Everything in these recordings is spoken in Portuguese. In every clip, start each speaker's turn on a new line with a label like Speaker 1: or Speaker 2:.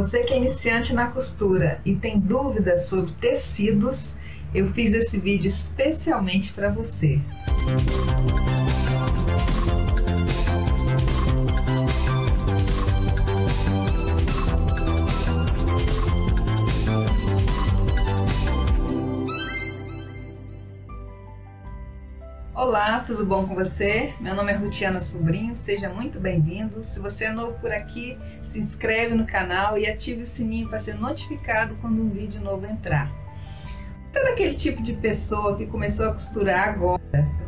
Speaker 1: Você que é iniciante na costura e tem dúvidas sobre tecidos, eu fiz esse vídeo especialmente para você. Olá, tudo bom com você? Meu nome é Rutiana Sobrinho, seja muito bem-vindo. Se você é novo por aqui, se inscreve no canal e ative o sininho para ser notificado quando um vídeo novo entrar. Você é daquele tipo de pessoa que começou a costurar agora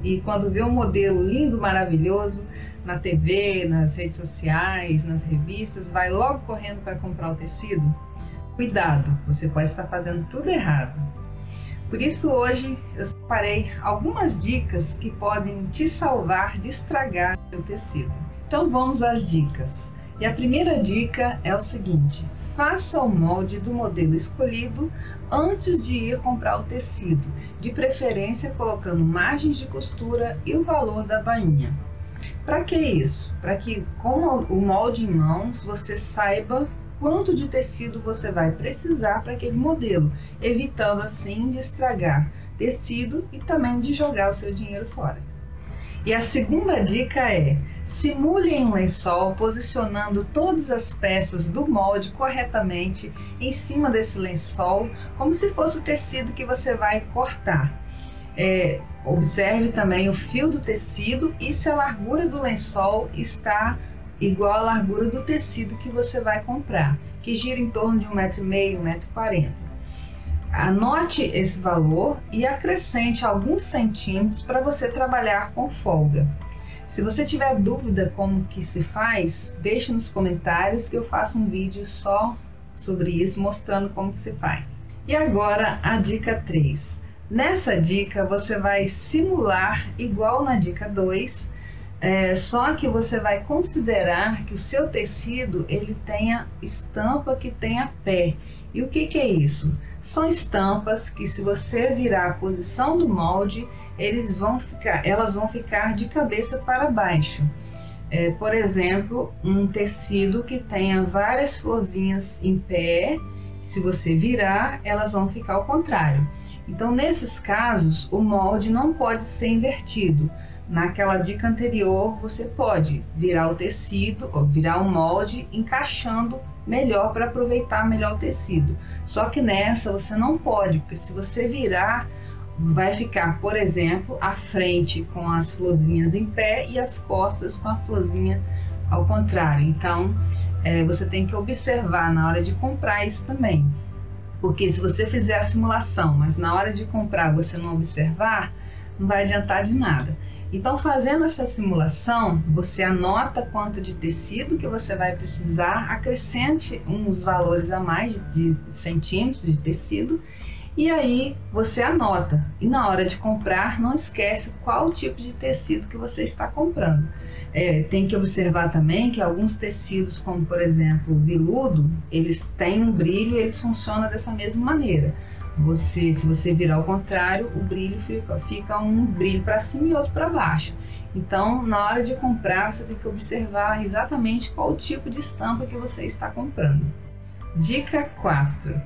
Speaker 1: e quando vê um modelo lindo, maravilhoso na TV, nas redes sociais, nas revistas, vai logo correndo para comprar o tecido? Cuidado, você pode estar fazendo tudo errado. Por isso hoje eu separei algumas dicas que podem te salvar de estragar seu tecido. Então vamos às dicas. E a primeira dica é o seguinte: faça o molde do modelo escolhido antes de ir comprar o tecido, de preferência colocando margens de costura e o valor da bainha. Para que isso? Para que com o molde em mãos você saiba quanto de tecido você vai precisar para aquele modelo, evitando assim de estragar tecido e também de jogar o seu dinheiro fora. E a segunda dica é: simule em um lençol posicionando todas as peças do molde corretamente em cima desse lençol, como se fosse o tecido que você vai cortar. É, observe também o fio do tecido e se a largura do lençol está igual à largura do tecido que você vai comprar, que gira em torno de 1,5m, 1,40m. Anote esse valor e acrescente alguns centímetros para você trabalhar com folga. Se você tiver dúvida como que se faz, deixe nos comentários que eu faço um vídeo só sobre isso, mostrando como que se faz. E agora a dica 3. Nessa dica você vai simular igual na dica 2, é, só que você vai considerar que o seu tecido ele tenha estampa que tenha pé. E o que, que é isso? São estampas que se você virar a posição do molde, eles vão ficar, elas vão ficar de cabeça para baixo. É, por exemplo, um tecido que tenha várias florzinhas em pé, se você virar, elas vão ficar ao contrário. Então, nesses casos, o molde não pode ser invertido Naquela dica anterior, você pode virar o tecido, ou virar o molde, encaixando melhor para aproveitar melhor o tecido. Só que nessa você não pode, porque se você virar, vai ficar, por exemplo, a frente com as florzinhas em pé e as costas com a florzinha ao contrário. Então, é, você tem que observar na hora de comprar isso também. Porque se você fizer a simulação, mas na hora de comprar você não observar, não vai adiantar de nada. Então, fazendo essa simulação, você anota quanto de tecido que você vai precisar, acrescente uns valores a mais de, centímetros de tecido e aí você anota. E na hora de comprar, não esquece qual tipo de tecido que você está comprando. É, tem que observar também que alguns tecidos, como por exemplo o viludo, eles têm um brilho e eles funcionam dessa mesma maneira você, se você virar ao contrário, o brilho fica, fica um brilho para cima e outro para baixo. Então, na hora de comprar, você tem que observar exatamente qual tipo de estampa que você está comprando. Dica 4.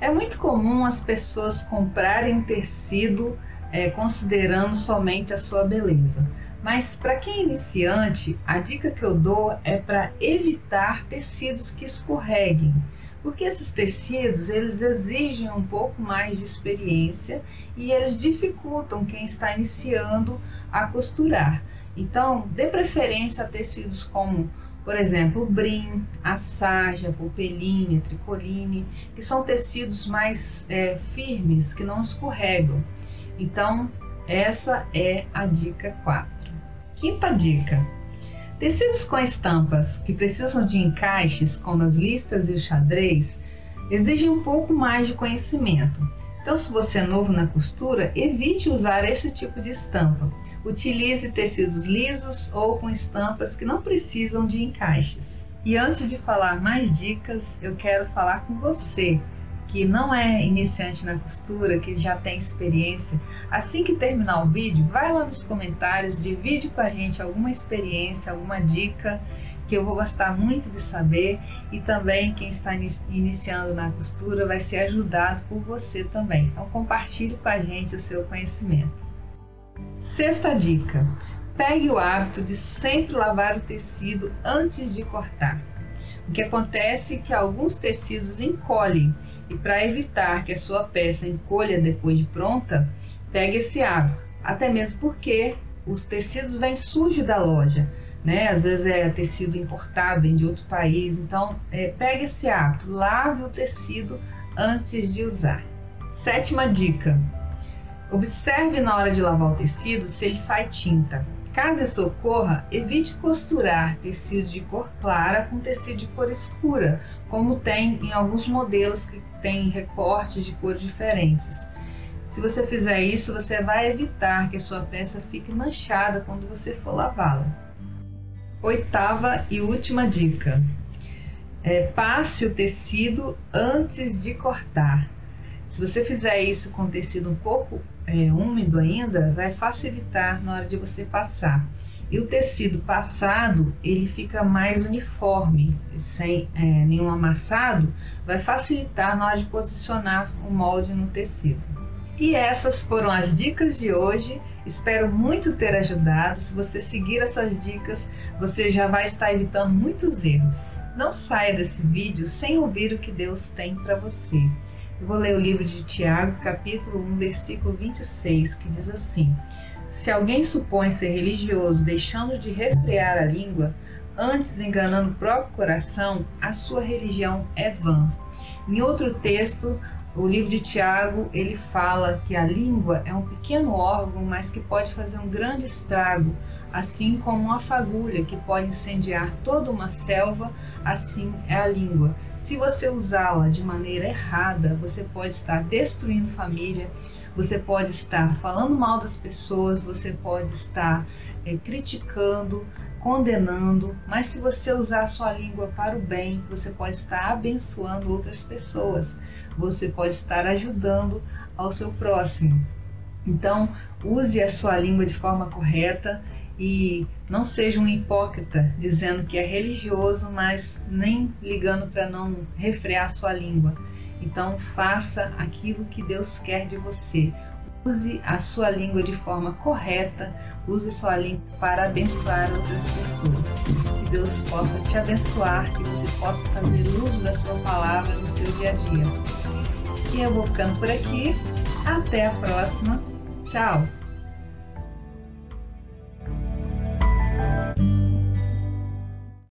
Speaker 1: É muito comum as pessoas comprarem tecido é, considerando somente a sua beleza. Mas para quem é iniciante, a dica que eu dou é para evitar tecidos que escorreguem porque esses tecidos eles exigem um pouco mais de experiência e eles dificultam quem está iniciando a costurar. Então, dê preferência a tecidos como, por exemplo, o brim, a sarja, a a tricoline, que são tecidos mais é, firmes, que não escorregam. Então, essa é a dica 4. Quinta dica: Tecidos com estampas que precisam de encaixes, como as listas e o xadrez, exigem um pouco mais de conhecimento. Então, se você é novo na costura, evite usar esse tipo de estampa. Utilize tecidos lisos ou com estampas que não precisam de encaixes. E antes de falar mais dicas, eu quero falar com você que não é iniciante na costura, que já tem experiência, assim que terminar o vídeo, vai lá nos comentários, divide com a gente alguma experiência, alguma dica que eu vou gostar muito de saber e também quem está iniciando na costura vai ser ajudado por você também. Então compartilhe com a gente o seu conhecimento. Sexta dica: pegue o hábito de sempre lavar o tecido antes de cortar. O que acontece é que alguns tecidos encolhem e para evitar que a sua peça encolha depois de pronta, pegue esse hábito. Até mesmo porque os tecidos vêm sujos da loja, né? Às vezes é tecido importado, vem de outro país. Então, é, pegue esse hábito, lave o tecido antes de usar. Sétima dica: observe na hora de lavar o tecido se ele sai tinta. Caso isso ocorra, evite costurar tecido de cor clara com tecido de cor escura, como tem em alguns modelos que têm recortes de cores diferentes. Se você fizer isso, você vai evitar que a sua peça fique manchada quando você for lavá-la. Oitava e última dica: é, passe o tecido antes de cortar. Se você fizer isso com tecido um pouco é, úmido ainda, vai facilitar na hora de você passar. E o tecido passado, ele fica mais uniforme, sem é, nenhum amassado, vai facilitar na hora de posicionar o molde no tecido. E essas foram as dicas de hoje. Espero muito ter ajudado. Se você seguir essas dicas, você já vai estar evitando muitos erros. Não saia desse vídeo sem ouvir o que Deus tem para você. Eu vou ler o livro de Tiago, capítulo 1, versículo 26, que diz assim: Se alguém supõe ser religioso, deixando de refrear a língua, antes enganando o próprio coração, a sua religião é vã. Em outro texto, o livro de Tiago, ele fala que a língua é um pequeno órgão, mas que pode fazer um grande estrago, assim como uma fagulha que pode incendiar toda uma selva, assim é a língua. Se você usá-la de maneira errada, você pode estar destruindo família, você pode estar falando mal das pessoas, você pode estar é, criticando, condenando, mas se você usar a sua língua para o bem, você pode estar abençoando outras pessoas, você pode estar ajudando ao seu próximo. Então, use a sua língua de forma correta e não seja um hipócrita dizendo que é religioso, mas nem ligando para não refrear sua língua. Então faça aquilo que Deus quer de você. Use a sua língua de forma correta, use sua língua para abençoar outras pessoas. Que Deus possa te abençoar, que você possa fazer uso da sua palavra no seu dia a dia. E eu vou ficando por aqui. Até a próxima. Tchau!